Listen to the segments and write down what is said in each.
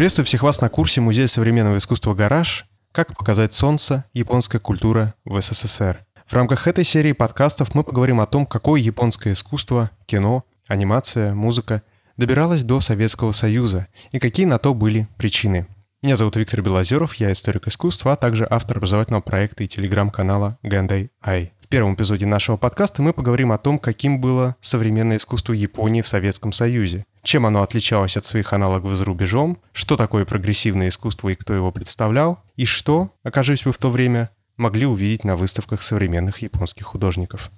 Приветствую всех вас на курсе Музея современного искусства «Гараж. Как показать солнце. Японская культура в СССР». В рамках этой серии подкастов мы поговорим о том, какое японское искусство, кино, анимация, музыка добиралось до Советского Союза и какие на то были причины. Меня зовут Виктор Белозеров, я историк искусства, а также автор образовательного проекта и телеграм-канала Гандай Ай. В первом эпизоде нашего подкаста мы поговорим о том, каким было современное искусство Японии в Советском Союзе, чем оно отличалось от своих аналогов за рубежом, что такое прогрессивное искусство и кто его представлял, и что, окажись вы в то время, могли увидеть на выставках современных японских художников.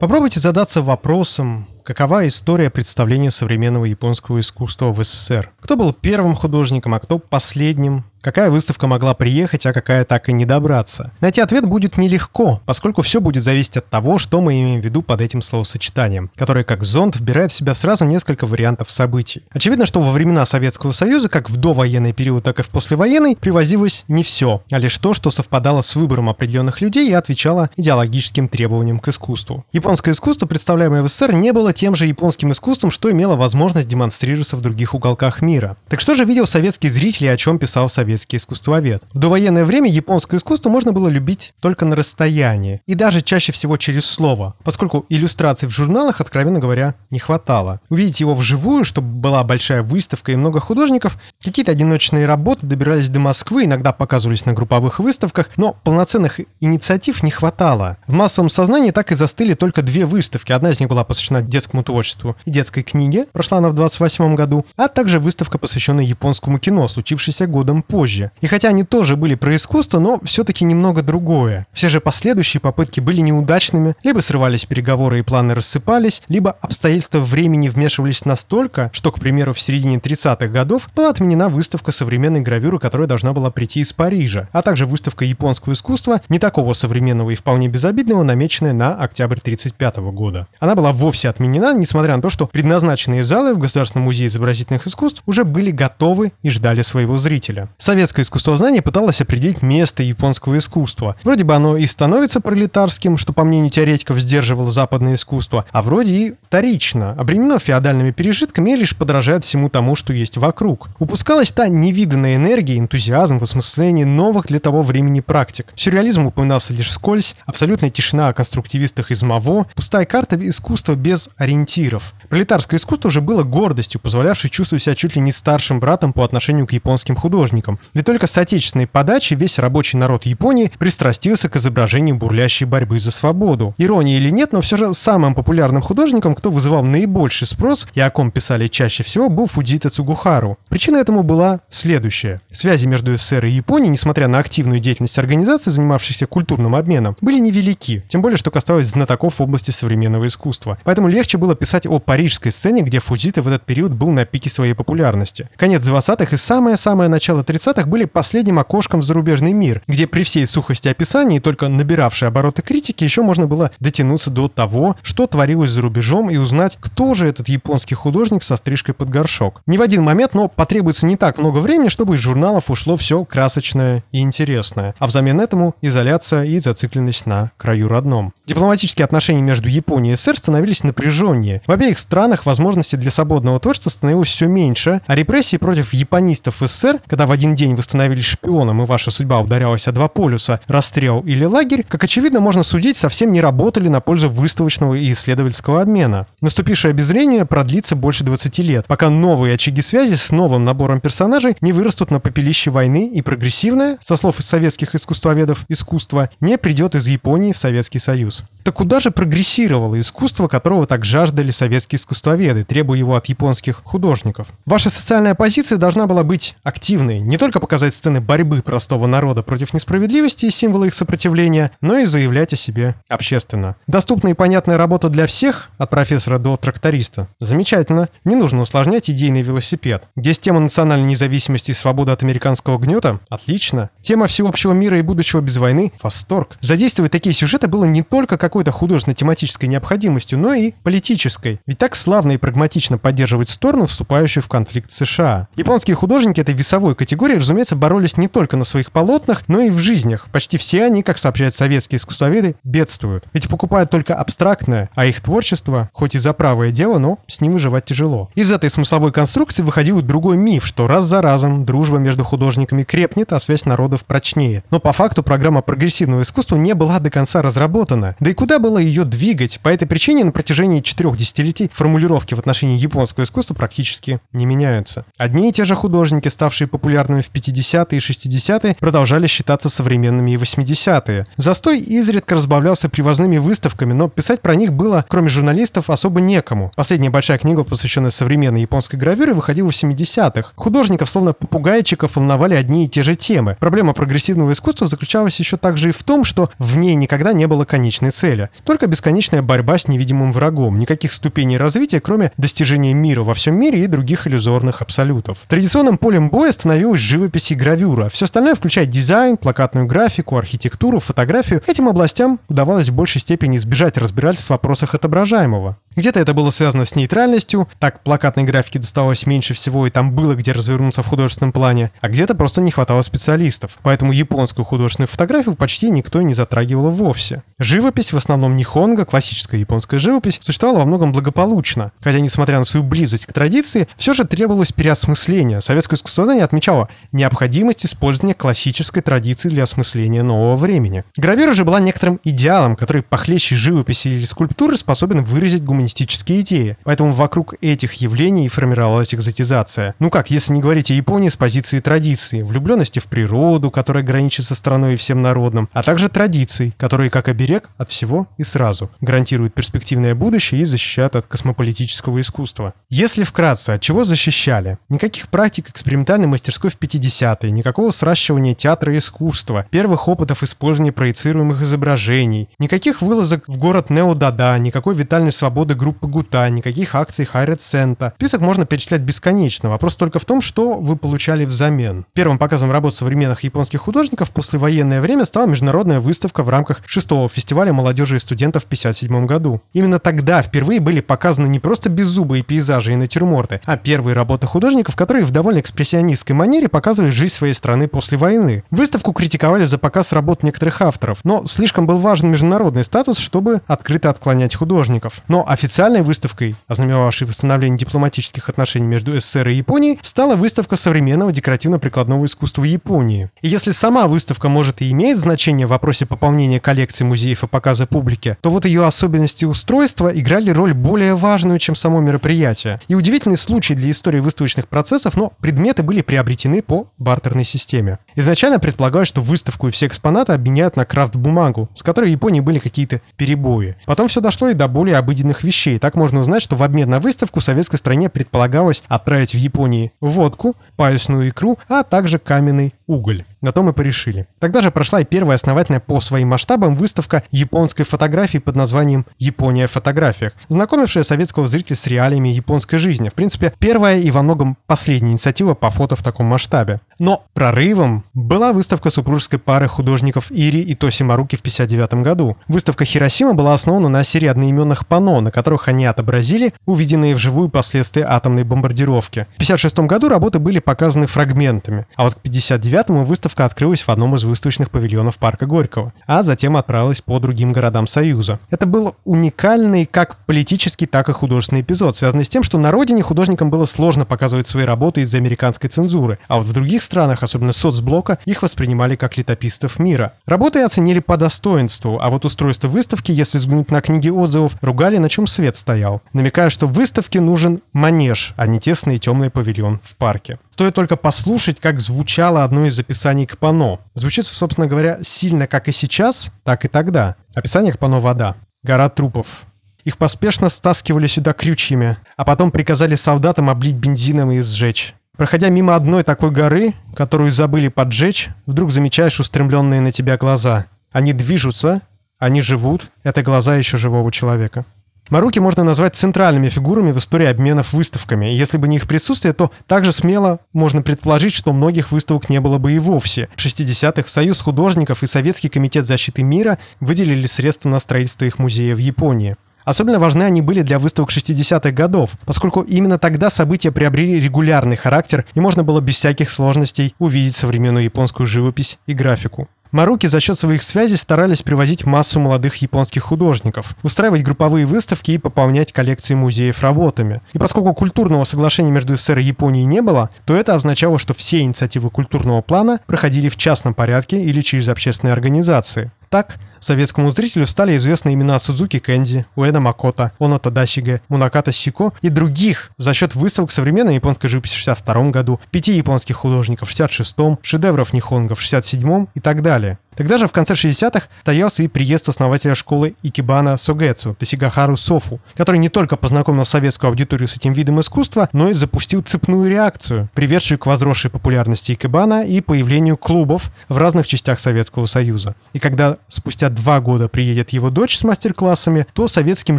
Попробуйте задаться вопросом, какова история представления современного японского искусства в СССР. Кто был первым художником, а кто последним? Какая выставка могла приехать, а какая так и не добраться? Найти ответ будет нелегко, поскольку все будет зависеть от того, что мы имеем в виду под этим словосочетанием, которое как зонд вбирает в себя сразу несколько вариантов событий. Очевидно, что во времена Советского Союза, как в довоенный период, так и в послевоенный, привозилось не все, а лишь то, что совпадало с выбором определенных людей и отвечало идеологическим требованиям к искусству. Японское искусство, представляемое в СССР, не было тем же японским искусством, что имело возможность демонстрироваться в других уголках мира. Так что же видел советский зритель и о чем писал советский искусствовед? В довоенное время японское искусство можно было любить только на расстоянии, и даже чаще всего через слово, поскольку иллюстраций в журналах, откровенно говоря, не хватало. Увидеть его вживую, чтобы была большая выставка и много художников, какие-то одиночные работы добирались до Москвы, иногда показывались на групповых выставках, но полноценных инициатив не хватало. В массовом сознании так и застыли только две выставки. Одна из них была посвящена детскому творчеству и детской книге, прошла она в 28 году, а также выставка, посвященная японскому кино, случившейся годом позже. И хотя они тоже были про искусство, но все-таки немного другое. Все же последующие попытки были неудачными, либо срывались переговоры и планы рассыпались, либо обстоятельства времени вмешивались настолько, что, к примеру, в середине 30-х годов была отменена выставка современной гравюры, которая должна была прийти из Парижа, а также выставка японского искусства, не такого современного и вполне безобидного, намеченная на октябрь 35 года. Она была вовсе отменена, несмотря на то, что предназначенные залы в Государственном музее изобразительных искусств уже были готовы и ждали своего зрителя. Советское искусствознание пыталось определить место японского искусства. Вроде бы оно и становится пролетарским, что, по мнению теоретиков, сдерживало западное искусство, а вроде и вторично, обременено феодальными пережитками и лишь подражает всему тому, что есть вокруг. Упускалась та невиданная энергия, энтузиазм в осмыслении новых для того времени практик. Сюрреализм упоминался лишь скользь, абсолютная тишина о конструктивистах из МАВО, пустая карта искусства без ориентиров. Пролетарское искусство уже было гордостью, позволявшей чувствовать себя чуть ли не старшим братом по отношению к японским художникам. Ведь только с отечественной подачи весь рабочий народ Японии пристрастился к изображению бурлящей борьбы за свободу. Ирония или нет, но все же самым популярным художником, кто вызывал наибольший спрос и о ком писали чаще всего, был Фудзита Цугухару. Причина этому была следующая. Связи между СССР и Японией, несмотря на активную деятельность организаций, занимавшихся культурным обменом, были невелики, тем более, что касалось знатоков в области современного искусства. Поэтому легче было писать о парижской сцене, где Фудзита в этот период был на пике своей популярности. Конец 20-х и самое-самое начало 30-х были последним окошком в зарубежный мир, где при всей сухости описаний только набиравшей обороты критики еще можно было дотянуться до того, что творилось за рубежом и узнать, кто же этот японский художник со стрижкой под горшок. Не в один момент, но потребуется не так много времени, чтобы из журналов ушло все красочное и интересное, а взамен этому изоляция и зацикленность на краю родном. Дипломатические отношения между Японией и СССР становились напряженнее. В обеих странах возможности для свободного творчества становилось все меньше, а репрессии против японистов СССР, когда в один день вы становились шпионом и ваша судьба ударялась о два полюса, расстрел или лагерь, как очевидно можно судить, совсем не работали на пользу выставочного и исследовательского обмена. Наступившее обеззрение продлится больше 20 лет, пока новые очаги связи с новым набором персонажей не вырастут на попелище войны и прогрессивное, со слов советских искусствоведов, искусство не придет из Японии в Советский Союз. Так куда же прогрессировало искусство, которого так жаждали советские искусствоведы, требуя его от японских художников? Ваша социальная позиция должна была быть активной, не только показать сцены борьбы простого народа против несправедливости и символы их сопротивления, но и заявлять о себе общественно. Доступная и понятная работа для всех, от профессора до тракториста. Замечательно. Не нужно усложнять идейный велосипед. Где тема национальной независимости и свободы от американского гнета? Отлично. Тема всеобщего мира и будущего без войны? Восторг. Задействовать такие сюжеты было не только какой какой-то художественно-тематической необходимостью, но и политической. Ведь так славно и прагматично поддерживать сторону, вступающую в конфликт США. Японские художники этой весовой категории, разумеется, боролись не только на своих полотнах, но и в жизнях. Почти все они, как сообщают советские искусствоведы, бедствуют. Ведь покупают только абстрактное, а их творчество, хоть и за правое дело, но с ним выживать тяжело. Из этой смысловой конструкции выходил другой миф, что раз за разом дружба между художниками крепнет, а связь народов прочнеет. Но по факту программа прогрессивного искусства не была до конца разработана. Да и куда было ее двигать? По этой причине на протяжении четырех десятилетий формулировки в отношении японского искусства практически не меняются. Одни и те же художники, ставшие популярными в 50-е и 60-е, продолжали считаться современными и 80-е. Застой изредка разбавлялся привозными выставками, но писать про них было, кроме журналистов, особо некому. Последняя большая книга, посвященная современной японской гравюре, выходила в 70-х. Художников, словно попугайчиков, волновали одни и те же темы. Проблема прогрессивного искусства заключалась еще также и в том, что в ней никогда не было конечной цели. Только бесконечная борьба с невидимым врагом. Никаких ступеней развития, кроме достижения мира во всем мире и других иллюзорных абсолютов. Традиционным полем боя становилась живопись и гравюра. Все остальное, включая дизайн, плакатную графику, архитектуру, фотографию, этим областям удавалось в большей степени избежать разбирательств в вопросах отображаемого. Где-то это было связано с нейтральностью, так плакатной графики доставалось меньше всего, и там было где развернуться в художественном плане, а где-то просто не хватало специалистов. Поэтому японскую художественную фотографию почти никто не затрагивал вовсе. Живопись, в основном нихонга, классическая японская живопись, существовала во многом благополучно, хотя, несмотря на свою близость к традиции, все же требовалось переосмысления. Советское искусствоведение отмечало необходимость использования классической традиции для осмысления нового времени. Гравюра же была некоторым идеалом, который похлеще живописи или скульптуры способен выразить гуманитарную гуманистические идеи. Поэтому вокруг этих явлений формировалась экзотизация. Ну как, если не говорить о Японии с позиции традиции, влюбленности в природу, которая граничит со страной и всем народным, а также традиций, которые как оберег от всего и сразу, гарантируют перспективное будущее и защищают от космополитического искусства. Если вкратце, от чего защищали? Никаких практик экспериментальной мастерской в 50-е, никакого сращивания театра и искусства, первых опытов использования проецируемых изображений, никаких вылазок в город Нео-Дада, никакой витальной свободы группы Гута, никаких акций Хайред Сента. Список можно перечислять бесконечно. Вопрос только в том, что вы получали взамен. Первым показом работ современных японских художников в послевоенное время стала международная выставка в рамках шестого фестиваля молодежи и студентов в 1957 году. Именно тогда впервые были показаны не просто беззубые пейзажи и натюрморты, а первые работы художников, которые в довольно экспрессионистской манере показывали жизнь своей страны после войны. Выставку критиковали за показ работ некоторых авторов, но слишком был важен международный статус, чтобы открыто отклонять художников. Но Официальной выставкой, ознаменовавшей восстановление дипломатических отношений между СССР и Японией, стала выставка современного декоративно-прикладного искусства Японии. И если сама выставка может и имеет значение в вопросе пополнения коллекции музеев и показа публике, то вот ее особенности устройства играли роль более важную, чем само мероприятие. И удивительный случай для истории выставочных процессов, но предметы были приобретены по бартерной системе. Изначально предполагалось, что выставку и все экспонаты обменяют на крафт-бумагу, с которой в Японии были какие-то перебои. Потом все дошло и до более обыденных вещей. Так можно узнать, что в обмен на выставку советской стране предполагалось отправить в Японии водку, паюсную икру, а также каменный уголь. На то мы порешили. Тогда же прошла и первая основательная по своим масштабам выставка японской фотографии под названием «Япония в фотографиях», знакомившая советского зрителя с реалиями японской жизни. В принципе, первая и во многом последняя инициатива по фото в таком масштабе. Но прорывом была выставка супружеской пары художников Ири и Тоси Маруки в 1959 году. Выставка Хиросима была основана на серии одноименных панно, на которых они отобразили увиденные вживую последствия атомной бомбардировки. В 1956 году работы были показаны фрагментами, а вот к 1959 выставка открылась в одном из выставочных павильонов парка Горького, а затем отправилась по другим городам Союза. Это был уникальный как политический, так и художественный эпизод, связанный с тем, что на родине художникам было сложно показывать свои работы из-за американской цензуры, а вот в других странах, особенно соцблока, их воспринимали как летописцев мира. Работы оценили по достоинству, а вот устройство выставки, если взглянуть на книги отзывов, ругали на чем свет стоял, намекая, что выставке нужен манеж, а не тесный темный павильон в парке. Стоит только послушать, как звучало одно из описаний к пано. Звучит, собственно говоря, сильно как и сейчас, так и тогда. Описание к пано «Вода». Гора трупов. Их поспешно стаскивали сюда крючьями, а потом приказали солдатам облить бензином и сжечь. Проходя мимо одной такой горы, которую забыли поджечь, вдруг замечаешь устремленные на тебя глаза. Они движутся, они живут, это глаза еще живого человека. Маруки можно назвать центральными фигурами в истории обменов выставками. Если бы не их присутствие, то также смело можно предположить, что многих выставок не было бы и вовсе. В 60-х Союз художников и Советский комитет защиты мира выделили средства на строительство их музея в Японии. Особенно важны они были для выставок 60-х годов, поскольку именно тогда события приобрели регулярный характер и можно было без всяких сложностей увидеть современную японскую живопись и графику. Маруки за счет своих связей старались привозить массу молодых японских художников, устраивать групповые выставки и пополнять коллекции музеев работами. И поскольку культурного соглашения между СССР и Японией не было, то это означало, что все инициативы культурного плана проходили в частном порядке или через общественные организации. Так, Советскому зрителю стали известны имена Судзуки Кэнди, Уэда Макота, Оно Тадашиге, Мунаката Сико и других за счет выставок современной японской живописи в 62 году, пяти японских художников в 66-м, шедевров Нихонга в 67-м и так далее. Тогда же в конце 60-х стоялся и приезд основателя школы Икебана Согэцу, Тосигахару Софу, который не только познакомил советскую аудиторию с этим видом искусства, но и запустил цепную реакцию, приведшую к возросшей популярности Икебана и появлению клубов в разных частях Советского Союза. И когда спустя два года приедет его дочь с мастер-классами, то советским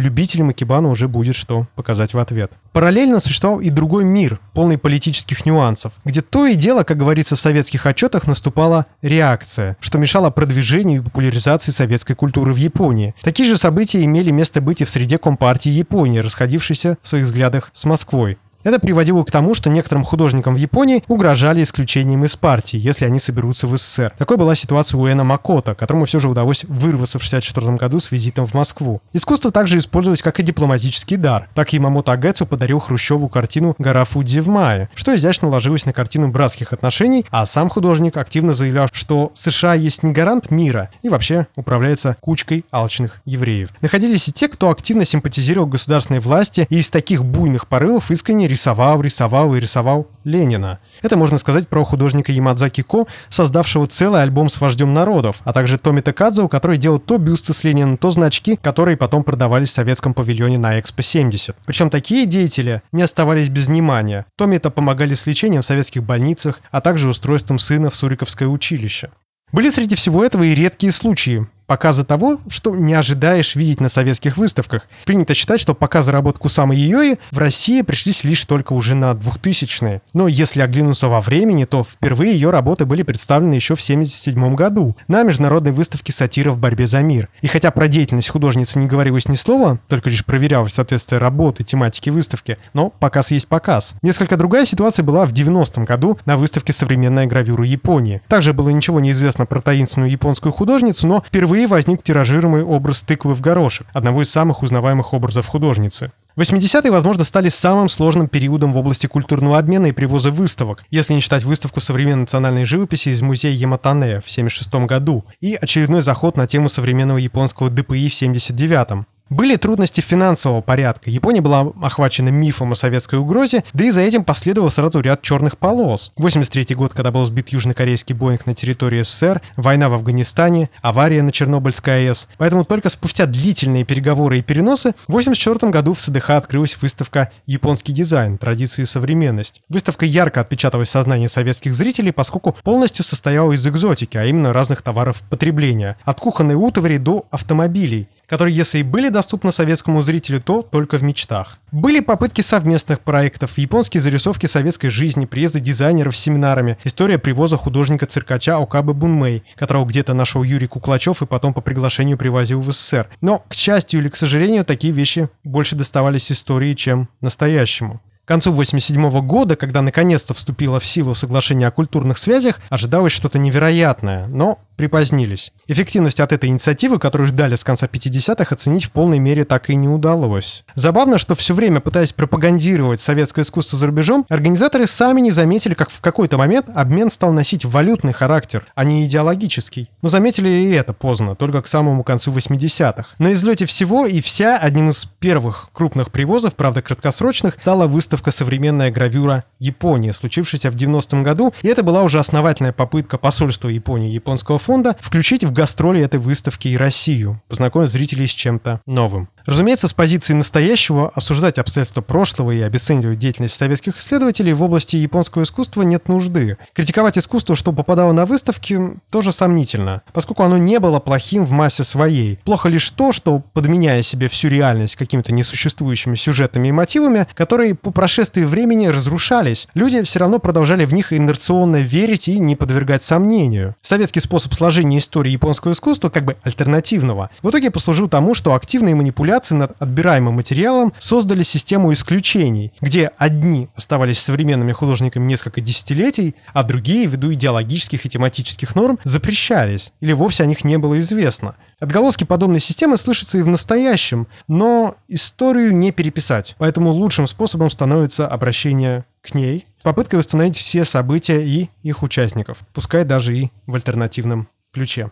любителям Икебана уже будет что показать в ответ. Параллельно существовал и другой мир, полный политических нюансов, где то и дело, как говорится в советских отчетах, наступала реакция, что мешало продвижению и популяризации советской культуры в Японии. Такие же события имели место быть и в среде Компартии Японии, расходившейся в своих взглядах с Москвой. Это приводило к тому, что некоторым художникам в Японии угрожали исключением из партии, если они соберутся в СССР. Такой была ситуация у Эна Макота, которому все же удалось вырваться в 1964 году с визитом в Москву. Искусство также использовалось как и дипломатический дар. Так Ямамото Агэцу подарил Хрущеву картину «Гора Фудзи в мае», что изящно ложилось на картину братских отношений, а сам художник активно заявлял, что США есть не гарант мира и вообще управляется кучкой алчных евреев. Находились и те, кто активно симпатизировал государственной власти и из таких буйных порывов искренне рисовал, рисовал и рисовал Ленина. Это можно сказать про художника Ямадзаки Ко, создавшего целый альбом с вождем народов, а также Томита Кадзо, который делал то бюсты с Лениным, то значки, которые потом продавались в советском павильоне на Экспо 70. Причем такие деятели не оставались без внимания. Томита помогали с лечением в советских больницах, а также устройством сына в Суриковское училище. Были среди всего этого и редкие случаи показа того, что не ожидаешь видеть на советских выставках. Принято считать, что показы работ Кусама Йои в России пришлись лишь только уже на 2000-е. Но если оглянуться во времени, то впервые ее работы были представлены еще в 1977 году на международной выставке сатира в борьбе за мир. И хотя про деятельность художницы не говорилось ни слова, только лишь проверялось соответствие работы, тематики выставки, но показ есть показ. Несколько другая ситуация была в 90-м году на выставке «Современная гравюра Японии». Также было ничего не известно про таинственную японскую художницу, но впервые впервые возник тиражируемый образ тыквы в горошек, одного из самых узнаваемых образов художницы. 80-е, возможно, стали самым сложным периодом в области культурного обмена и привоза выставок, если не считать выставку современной национальной живописи из музея Яматане в 1976 году и очередной заход на тему современного японского ДПИ в 1979. Были трудности финансового порядка. Япония была охвачена мифом о советской угрозе, да и за этим последовал сразу ряд черных полос. 83 год, когда был сбит южнокорейский Боинг на территории СССР, война в Афганистане, авария на Чернобыльской АЭС. Поэтому только спустя длительные переговоры и переносы в 84 году в СДХ открылась выставка «Японский дизайн. Традиции и современность». Выставка ярко отпечаталась в сознании советских зрителей, поскольку полностью состояла из экзотики, а именно разных товаров потребления. От кухонной утвари до автомобилей которые, если и были доступны советскому зрителю, то только в мечтах. Были попытки совместных проектов, японские зарисовки советской жизни, приезды дизайнеров с семинарами, история привоза художника-циркача Окабы Бунмей, которого где-то нашел Юрий Куклачев и потом по приглашению привозил в СССР. Но, к счастью или к сожалению, такие вещи больше доставались истории, чем настоящему. К концу 1987 года, когда наконец-то вступило в силу соглашение о культурных связях, ожидалось что-то невероятное, но припозднились. Эффективность от этой инициативы, которую ждали с конца 50-х, оценить в полной мере так и не удалось. Забавно, что все время пытаясь пропагандировать советское искусство за рубежом, организаторы сами не заметили, как в какой-то момент обмен стал носить валютный характер, а не идеологический. Но заметили и это поздно, только к самому концу 80-х. На излете всего и вся одним из первых крупных привозов, правда краткосрочных, стала выставка «Современная гравюра Япония», случившаяся в 90-м году, и это была уже основательная попытка посольства Японии японского фонда фонда включить в гастроли этой выставки и Россию, познакомить зрителей с чем-то новым. Разумеется, с позиции настоящего осуждать обстоятельства прошлого и обесценивать деятельность советских исследователей в области японского искусства нет нужды. Критиковать искусство, что попадало на выставки, тоже сомнительно, поскольку оно не было плохим в массе своей. Плохо лишь то, что, подменяя себе всю реальность какими-то несуществующими сюжетами и мотивами, которые по прошествии времени разрушались, люди все равно продолжали в них инерционно верить и не подвергать сомнению. Советский способ сложения истории японского искусства, как бы альтернативного, в итоге послужил тому, что активные манипуляции над отбираемым материалом создали систему исключений, где одни оставались современными художниками несколько десятилетий, а другие, ввиду идеологических и тематических норм, запрещались, или вовсе о них не было известно. Отголоски подобной системы слышатся и в настоящем, но историю не переписать. Поэтому лучшим способом становится обращение к ней, попытка восстановить все события и их участников, пускай даже и в альтернативном ключе.